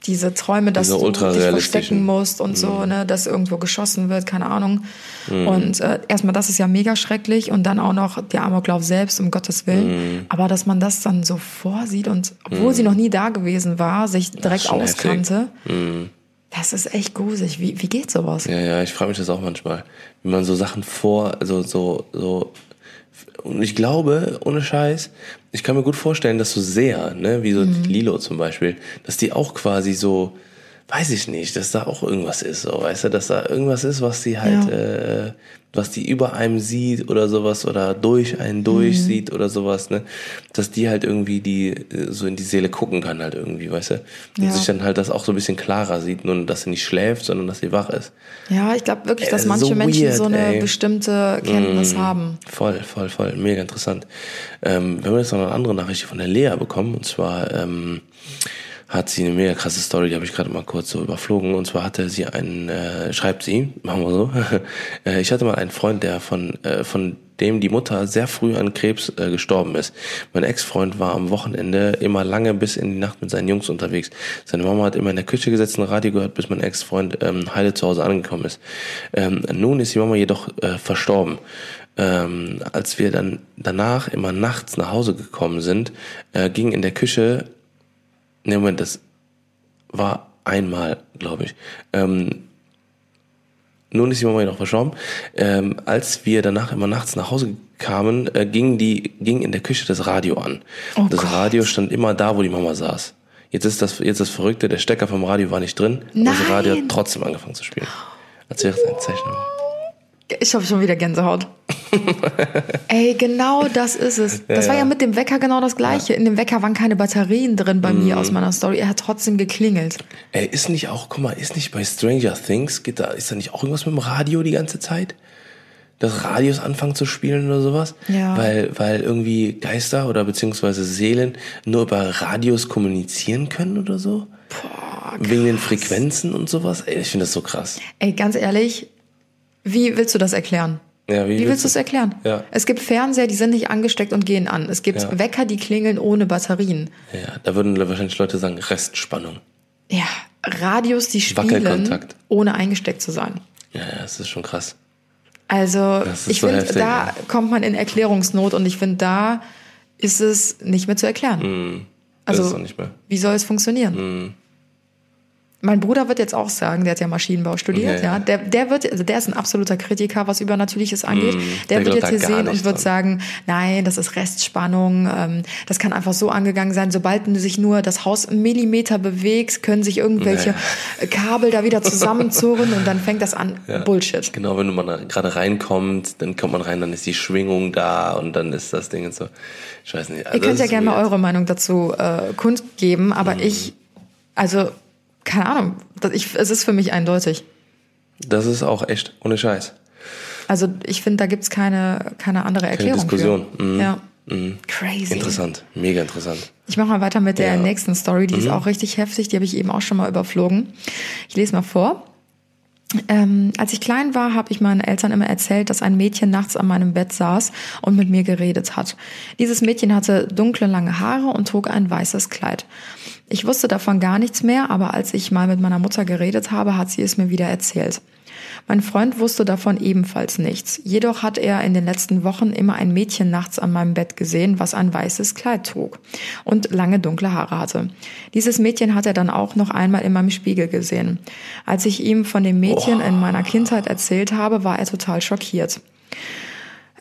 diese Träume, dass diese du dich verstecken musst und mhm. so, ne, dass irgendwo geschossen wird, keine Ahnung. Mhm. Und äh, erstmal, das ist ja mega schrecklich und dann auch noch der Amoklauf selbst, um Gottes Willen. Mhm. Aber dass man das dann so vorsieht und obwohl sie mhm. noch nie da gewesen war, sich direkt auskannte, mhm. das ist echt gruselig. Wie, wie geht sowas? Ja, ja, ich frage mich das auch manchmal. Wie man so Sachen vor, also so, so und ich glaube, ohne Scheiß, ich kann mir gut vorstellen, dass so sehr, ne, wie so mhm. Lilo zum Beispiel, dass die auch quasi so, weiß ich nicht, dass da auch irgendwas ist, so, weißt du, dass da irgendwas ist, was die halt, ja. äh, was die über einem sieht oder sowas oder durch einen durch mhm. sieht oder sowas, ne, dass die halt irgendwie die äh, so in die Seele gucken kann halt irgendwie, weißt du, und ja. sich dann halt das auch so ein bisschen klarer sieht, nur dass sie nicht schläft, sondern dass sie wach ist. Ja, ich glaube wirklich, dass äh, manche so Menschen weird, so eine ey. bestimmte Kenntnis mm, haben. Voll, voll, voll, mega interessant. Ähm, wir haben jetzt noch eine andere Nachricht von der Lea bekommen und zwar ähm, hat sie eine mega krasse Story, die habe ich gerade mal kurz so überflogen. Und zwar hatte sie einen, äh, schreibt sie, machen wir so, [LAUGHS] äh, ich hatte mal einen Freund, der von, äh, von dem die Mutter sehr früh an Krebs äh, gestorben ist. Mein Ex-Freund war am Wochenende immer lange bis in die Nacht mit seinen Jungs unterwegs. Seine Mama hat immer in der Küche gesetzt und Radio gehört, bis mein Ex-Freund ähm, heile zu Hause angekommen ist. Ähm, nun ist die Mama jedoch äh, verstorben. Ähm, als wir dann danach immer nachts nach Hause gekommen sind, äh, ging in der Küche Ne, Moment, das war einmal, glaube ich. Ähm, nun ist die Mama noch verstorben. Ähm, als wir danach immer nachts nach Hause kamen, äh, ging die ging in der Küche das Radio an. Oh das Gott. Radio stand immer da, wo die Mama saß. Jetzt ist das jetzt das Verrückte, der Stecker vom Radio war nicht drin, Nein. das Radio hat trotzdem angefangen zu spielen. Als wäre es eine Zeichnung. Ich habe schon wieder Gänsehaut. [LAUGHS] Ey, genau das ist es. Das ja, war ja mit dem Wecker genau das Gleiche. Ja. In dem Wecker waren keine Batterien drin bei mm. mir aus meiner Story. Er hat trotzdem geklingelt. Ey, ist nicht auch, guck mal, ist nicht bei Stranger Things, geht da, ist da nicht auch irgendwas mit dem Radio die ganze Zeit? Dass Radios anfangen zu spielen oder sowas? Ja. Weil, weil irgendwie Geister oder beziehungsweise Seelen nur über Radios kommunizieren können oder so? Boah, Wegen den Frequenzen und sowas? Ey, ich finde das so krass. Ey, ganz ehrlich, wie willst du das erklären? Ja, wie, wie willst du es erklären? Ja. Es gibt Fernseher, die sind nicht angesteckt und gehen an. Es gibt ja. Wecker, die klingeln ohne Batterien. Ja, da würden wahrscheinlich Leute sagen Restspannung. Ja, Radios, die spielen, ohne eingesteckt zu sein. Ja, ja, das ist schon krass. Also ich so finde, da kommt man in Erklärungsnot und ich finde, da ist es nicht mehr zu erklären. Mm, also wie soll es funktionieren? Mm. Mein Bruder wird jetzt auch sagen, der hat ja Maschinenbau studiert, ja, ja. Der, der wird, also der ist ein absoluter Kritiker, was Übernatürliches angeht. Mm, der, der wird jetzt hier sehen und wird sagen, nein, das ist Restspannung, ähm, das kann einfach so angegangen sein, sobald sich nur das Haus einen Millimeter bewegt, können sich irgendwelche naja. Kabel da wieder zusammenzurren und dann fängt das an. [LAUGHS] Ja. Bullshit. Genau, wenn man gerade reinkommt, dann kommt man rein, dann ist die Schwingung da und dann ist das Ding und so. Ich weiß nicht. Also Ihr könnt ja gerne mal eure Meinung dazu äh, kundgeben, aber mm. ich, also keine Ahnung, ich, es ist für mich eindeutig. Das ist auch echt, ohne Scheiß. Also ich finde, da gibt's keine, keine andere Erklärung. Keine Diskussion. Mhm. Ja. Mhm. Crazy. Interessant, mega interessant. Ich mache mal weiter mit der ja. nächsten Story, die mhm. ist auch richtig heftig, die habe ich eben auch schon mal überflogen. Ich lese mal vor. Ähm, als ich klein war, habe ich meinen Eltern immer erzählt, dass ein Mädchen nachts an meinem Bett saß und mit mir geredet hat. Dieses Mädchen hatte dunkle, lange Haare und trug ein weißes Kleid. Ich wusste davon gar nichts mehr, aber als ich mal mit meiner Mutter geredet habe, hat sie es mir wieder erzählt. Mein Freund wusste davon ebenfalls nichts. Jedoch hat er in den letzten Wochen immer ein Mädchen nachts an meinem Bett gesehen, was ein weißes Kleid trug und lange dunkle Haare hatte. Dieses Mädchen hat er dann auch noch einmal in meinem Spiegel gesehen. Als ich ihm von dem Mädchen in meiner Kindheit erzählt habe, war er total schockiert.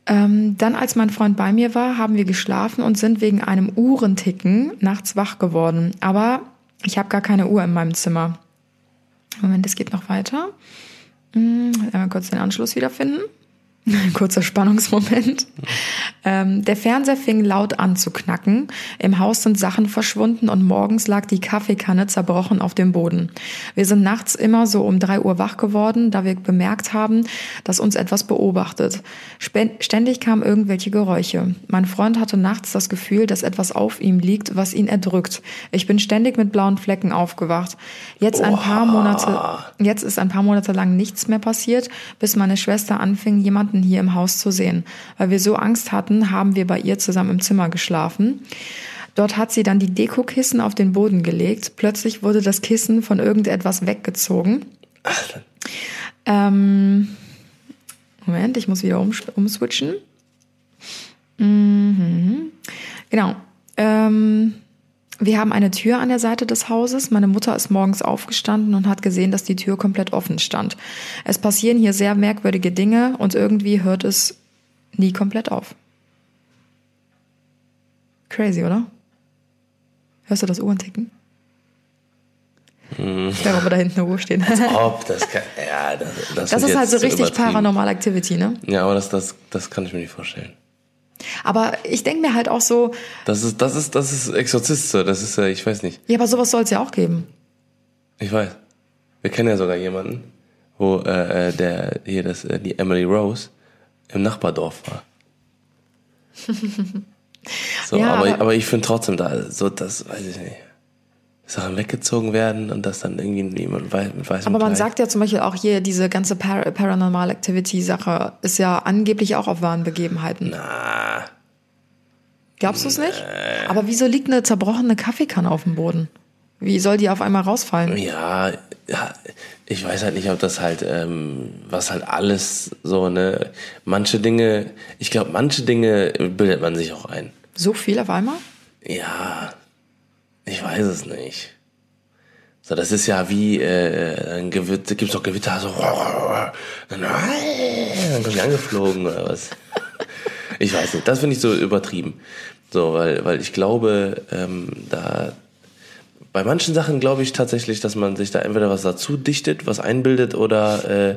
Ähm, dann, als mein Freund bei mir war, haben wir geschlafen und sind wegen einem Uhrenticken nachts wach geworden. Aber Ich habe gar keine Uhr in meinem Zimmer. Moment, es geht noch weiter. Hm, einmal kurz den Anschluss wiederfinden. [LAUGHS] Kurzer Spannungsmoment. Ähm, der Fernseher fing laut an zu knacken. Im Haus sind Sachen verschwunden und morgens lag die Kaffeekanne zerbrochen auf dem Boden. Wir sind nachts immer so um drei Uhr wach geworden, da wir bemerkt haben, dass uns etwas beobachtet. Ständig kamen irgendwelche Geräusche. Mein Freund hatte nachts das Gefühl, dass etwas auf ihm liegt, was ihn erdrückt. Ich bin ständig mit blauen Flecken aufgewacht. Jetzt ein paar Monate, jetzt ist ein paar Monate lang nichts mehr passiert, bis meine Schwester anfing, jemanden hier im Haus zu sehen. Weil wir so Angst hatten, haben wir bei ihr zusammen im Zimmer geschlafen. Dort hat sie dann die Dekokissen auf den Boden gelegt. Plötzlich wurde das Kissen von irgendetwas weggezogen. Ähm, Moment, ich muss wieder um, umswitchen. Mhm. Genau. Ähm, wir haben eine Tür an der Seite des Hauses. Meine Mutter ist morgens aufgestanden und hat gesehen, dass die Tür komplett offen stand. Es passieren hier sehr merkwürdige Dinge und irgendwie hört es nie komplett auf. Crazy, oder? Hörst du das Uhren ticken? Hm. Ich glaube, da hinten eine Uhr stehen. Als [LAUGHS] ob, das kann, ja, das, das, das ist halt so richtig paranormal Activity, ne? Ja, aber das, das, das kann ich mir nicht vorstellen. Aber ich denke mir halt auch so. Das ist, das ist, das ist Exorzist, so. das ist, ich weiß nicht. Ja, aber sowas soll es ja auch geben. Ich weiß. Wir kennen ja sogar jemanden, wo äh, äh der hier das, äh, die Emily Rose im Nachbardorf war. [LAUGHS] So, ja, aber, aber ich finde trotzdem da, so das, weiß ich nicht. Sachen weggezogen werden und das dann irgendwie niemand weiß, mit weißem Aber man Kleid. sagt ja zum Beispiel auch hier, diese ganze Par Paranormal Activity Sache ist ja angeblich auch auf wahren Begebenheiten. Na. Glaubst du es nicht? Aber wieso liegt eine zerbrochene Kaffeekanne auf dem Boden? Wie soll die auf einmal rausfallen? Ja, ja ich weiß halt nicht, ob das halt, ähm, was halt alles so, ne, manche Dinge, ich glaube, manche Dinge bildet man sich auch ein. So viel auf einmal? Ja, ich weiß es nicht. So, das ist ja wie, äh, ein Gewitter, gibt's doch Gewitter, so, [LAUGHS] dann, dann kommen die angeflogen oder was. Ich weiß nicht, das finde ich so übertrieben. So, weil, weil ich glaube, ähm, da, bei manchen Sachen glaube ich tatsächlich, dass man sich da entweder was dazu dichtet, was einbildet oder, äh,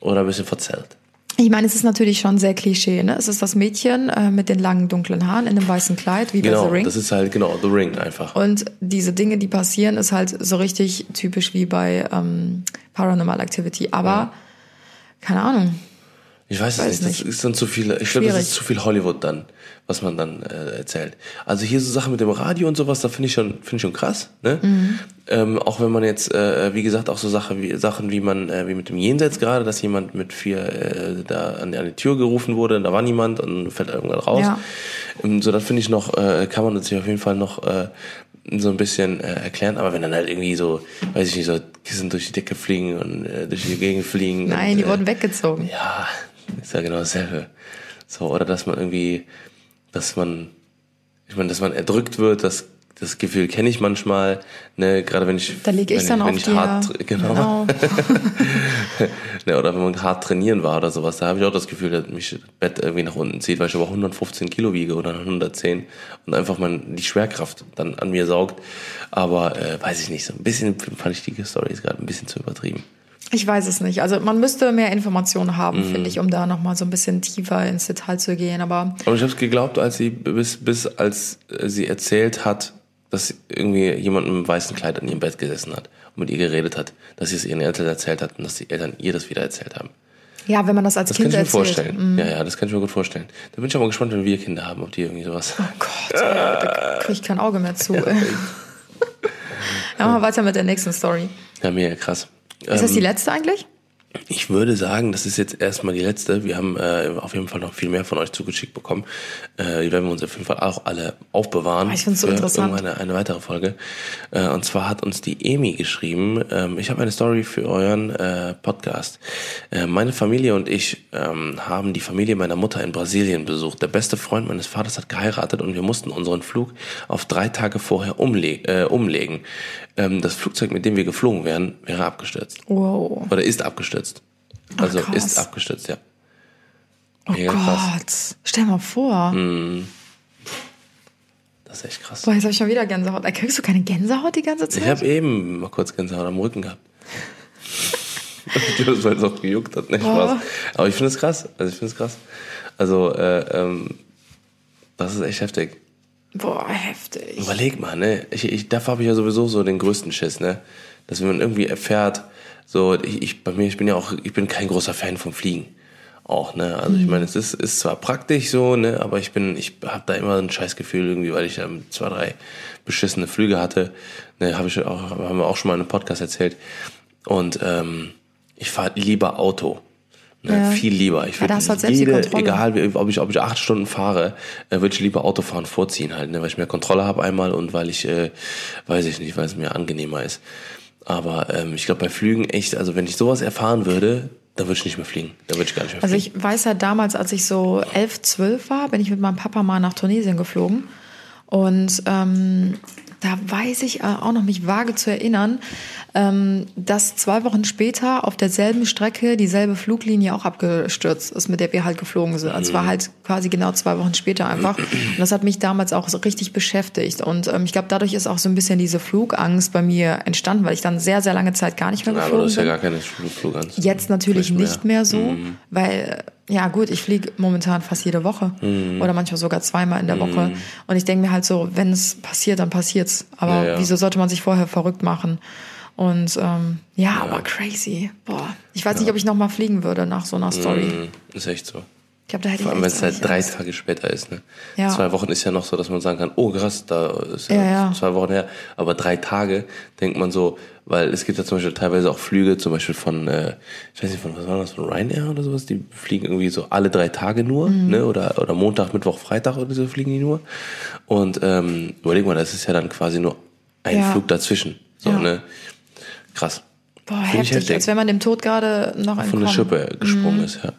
oder ein bisschen verzerrt. Ich meine, es ist natürlich schon sehr Klischee, ne? Es ist das Mädchen äh, mit den langen dunklen Haaren in einem weißen Kleid, wie genau, bei The Ring. Das ist halt genau The Ring einfach. Und diese Dinge, die passieren, ist halt so richtig typisch wie bei ähm, Paranormal Activity. Aber ja. keine Ahnung. Ich weiß, weiß es nicht. Das ist dann zu viel. Ich glaube, das ist zu viel Hollywood dann was man dann äh, erzählt. Also hier so Sachen mit dem Radio und sowas, da finde ich schon, finde ich schon krass. Ne? Mhm. Ähm, auch wenn man jetzt, äh, wie gesagt, auch so Sache wie, Sachen wie man, äh, wie mit dem Jenseits gerade, dass jemand mit vier äh, da an, an die Tür gerufen wurde, da war niemand und fällt irgendwann raus. Ja. Ähm, so, das finde ich noch, äh, kann man sich auf jeden Fall noch äh, so ein bisschen äh, erklären, aber wenn dann halt irgendwie so, weiß ich nicht, so Kissen durch die Decke fliegen und äh, durch die Gegend fliegen. Nein, und, die wurden weggezogen. Ja, ist ja genau dasselbe. So, oder dass man irgendwie dass man, ich meine, dass man erdrückt wird, das das Gefühl kenne ich manchmal, ne, gerade wenn ich da leg ich wenn, dann wenn auf ich hart genau, genau. [LAUGHS] ne, oder wenn man hart trainieren war oder sowas, da habe ich auch das Gefühl, dass mich das Bett irgendwie nach unten zieht, weil ich aber 115 Kilo wiege oder 110 und einfach man die Schwerkraft dann an mir saugt, aber äh, weiß ich nicht, so ein bisschen fand ich die Story ist gerade ein bisschen zu übertrieben. Ich weiß es nicht. Also man müsste mehr Informationen haben, mhm. finde ich, um da nochmal so ein bisschen tiefer ins Detail zu gehen. Aber, aber ich habe es geglaubt, als sie bis, bis als sie erzählt hat, dass irgendwie jemand einem weißen Kleid an ihrem Bett gesessen hat und mit ihr geredet hat, dass sie es ihren Eltern erzählt hat und dass die Eltern ihr das wieder erzählt haben. Ja, wenn man das als das Kind kann ich mir erzählt. vorstellen. Mhm. Ja, ja, das kann ich mir gut vorstellen. Da bin ich aber gespannt, wenn wir Kinder haben, ob die irgendwie sowas. Oh Gott, ja. da [LAUGHS] kriege ich kein Auge mehr zu. Ja, [LAUGHS] ja mal weiter mit der nächsten Story. Ja, mega krass. Ist das die ähm, letzte eigentlich? Ich würde sagen, das ist jetzt erstmal die letzte. Wir haben äh, auf jeden Fall noch viel mehr von euch zugeschickt bekommen. Äh, die werden wir uns auf jeden Fall auch alle aufbewahren. Ich finde so interessant. Irgendwann eine, eine weitere Folge. Äh, und zwar hat uns die Emi geschrieben, ähm, ich habe eine Story für euren äh, Podcast. Äh, meine Familie und ich ähm, haben die Familie meiner Mutter in Brasilien besucht. Der beste Freund meines Vaters hat geheiratet und wir mussten unseren Flug auf drei Tage vorher umle äh, umlegen ähm, das Flugzeug, mit dem wir geflogen wären, wäre abgestürzt. Wow. Oder ist abgestürzt. Also Ach, ist abgestürzt, ja. Oh Mega Gott, krass. stell mal vor. Mm. Das ist echt krass. Boah, jetzt habe ich schon wieder Gänsehaut. Kriegst du keine Gänsehaut die ganze Zeit? Ich habe eben mal kurz Gänsehaut am Rücken gehabt. [LAUGHS] Weil es auch gejuckt hat, nicht Oh. Spaß. Aber ich finde es krass. Also ich finde es krass. Also, äh, ähm, das ist echt heftig. Boah, heftig. Überleg mal, ne? Ich, ich, dafür habe ich ja sowieso so den größten Schiss, ne? Dass wenn man irgendwie erfährt, so, ich, ich, bei mir, ich bin ja auch, ich bin kein großer Fan vom Fliegen. Auch, ne? Also ich meine, es ist, ist zwar praktisch so, ne, aber ich bin, ich habe da immer ein Scheißgefühl irgendwie, weil ich ähm, zwei, drei beschissene Flüge hatte. Ne, habe ich auch, haben wir auch schon mal in einem Podcast erzählt. Und ähm, ich fahre lieber Auto. Ja. Viel lieber. Ich Ja, würde da du halt jede, egal ob ich, ob ich acht Stunden fahre, äh, würde ich lieber Autofahren vorziehen halt, ne, weil ich mehr Kontrolle habe einmal und weil ich, äh, weiß ich nicht, weil es mir angenehmer ist. Aber ähm, ich glaube bei Flügen echt, also wenn ich sowas erfahren würde, dann würde ich nicht mehr fliegen. Dann würde ich gar nicht mehr Also fliegen. ich weiß halt damals, als ich so elf, zwölf war, bin ich mit meinem Papa mal nach Tunesien geflogen. Und ähm, da weiß ich äh, auch noch, mich vage zu erinnern, dass zwei Wochen später auf derselben Strecke dieselbe Fluglinie auch abgestürzt ist, mit der wir halt geflogen sind. Also es war halt quasi genau zwei Wochen später einfach. Und das hat mich damals auch so richtig beschäftigt. Und ähm, ich glaube, dadurch ist auch so ein bisschen diese Flugangst bei mir entstanden, weil ich dann sehr, sehr lange Zeit gar nicht mehr Ja, aber geflogen das ist ja bin. gar keine Flugangst. Jetzt natürlich Vielleicht nicht mehr so, Mhm. weil, ja gut, ich fliege momentan fast jede Woche Mhm. oder manchmal sogar zweimal in der Woche. Und ich denke mir halt so, wenn es passiert, dann passiert's. Aber Ja, ja. wieso sollte man sich vorher verrückt machen? Und ähm, ja, aber crazy. Boah, ich weiß nicht, ob ich noch mal fliegen würde nach so einer Story. Mhm, Ist echt so. Ich glaube, da hätte Vor allem, wenn es halt drei. Tage später ist. Ne? Ja. Zwei Wochen ist ja noch so, dass man sagen kann, oh krass, da ist ja, Ja, ja. zwei Wochen her. Aber drei Tage denkt man so, weil es gibt ja zum Beispiel teilweise auch Flüge, zum Beispiel von, äh, ich weiß nicht, von was war das, von Ryanair oder sowas, die fliegen irgendwie so alle drei Tage nur, Mhm. ne? Oder, oder Montag, Mittwoch, Freitag oder so fliegen die nur. Und ähm, überleg mal, das ist ja dann quasi nur ein Ja. Flug dazwischen. So, Ja. ne? Krass. Boah, heftig, heftig. als wenn man dem Tod gerade noch Von entkommen. der Schippe gesprungen ist, ja.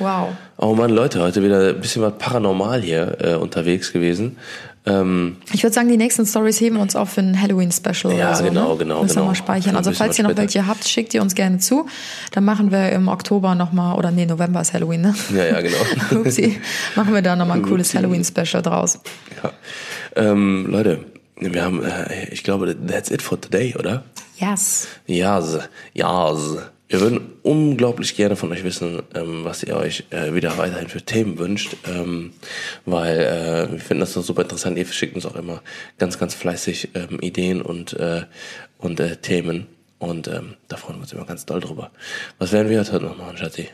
Wow. Oh Mann, Leute, heute wieder ein bisschen was paranormal hier äh, unterwegs gewesen. Ähm, Ich würde sagen, die nächsten Stories heben wir uns auf für ein Halloween-Special Ja, so. genau, ne? genau, Müssen wir genau. mal Für speichern. Also falls ihr noch später. welche habt, schickt ihr uns gerne zu. Dann machen wir im Oktober nochmal, oder nee, November ist Halloween, ne? ja, ja, genau. [LAUGHS] Upsi. Machen wir da nochmal ein cooles Halloween-Special draus. ja. ähm, Leute, wir haben, äh, ich glaube, that's it for today, oder? Yes. Ja, ja. Wir würden unglaublich gerne von euch wissen, ähm, was ihr euch äh, wieder weiterhin für Themen wünscht, ähm, weil äh, wir finden das noch super interessant. Ihr schickt uns auch immer ganz, ganz fleißig ähm, Ideen und äh, und äh, Themen und ähm, da freuen wir uns immer ganz doll drüber. Was werden wir heute noch machen, Schatzi?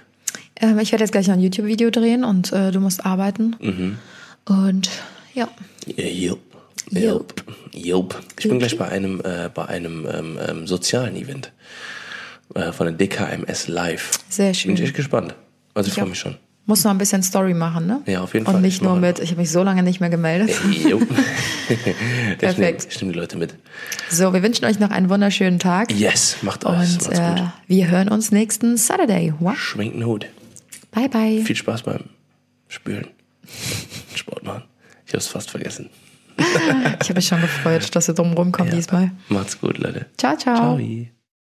Ähm, ich werde jetzt gleich noch ein YouTube-Video drehen und äh, du musst arbeiten. Mhm. Und ja. Ja, Jupp. Jupp. Jupp. Ich bin gleich bei einem, äh, bei einem ähm, ähm, sozialen Event äh, von der DKMS Live. Sehr Bin schön. ich echt gespannt. Also ich freue mich schon. Muss noch ein bisschen Story machen, ne? Ja, auf jeden Und Fall. nicht Ich nur mit, ich habe mich so lange nicht mehr gemeldet. Jupp. [LAUGHS] Perfekt. Ich nehme die Leute mit. So, wir wünschen euch noch einen wunderschönen Tag. Yes, macht alles. Und äh, wir hören uns nächsten Saturday. Wow. Schwenkt den Hut. Bye, bye. Viel Spaß beim Spülen. [LAUGHS] Sport machen. Ich hab's fast vergessen. Ich habe mich schon gefreut, dass ihr drum rumkommt Ja. diesmal. Macht's gut, Leute. Ciao, ciao. Ciao.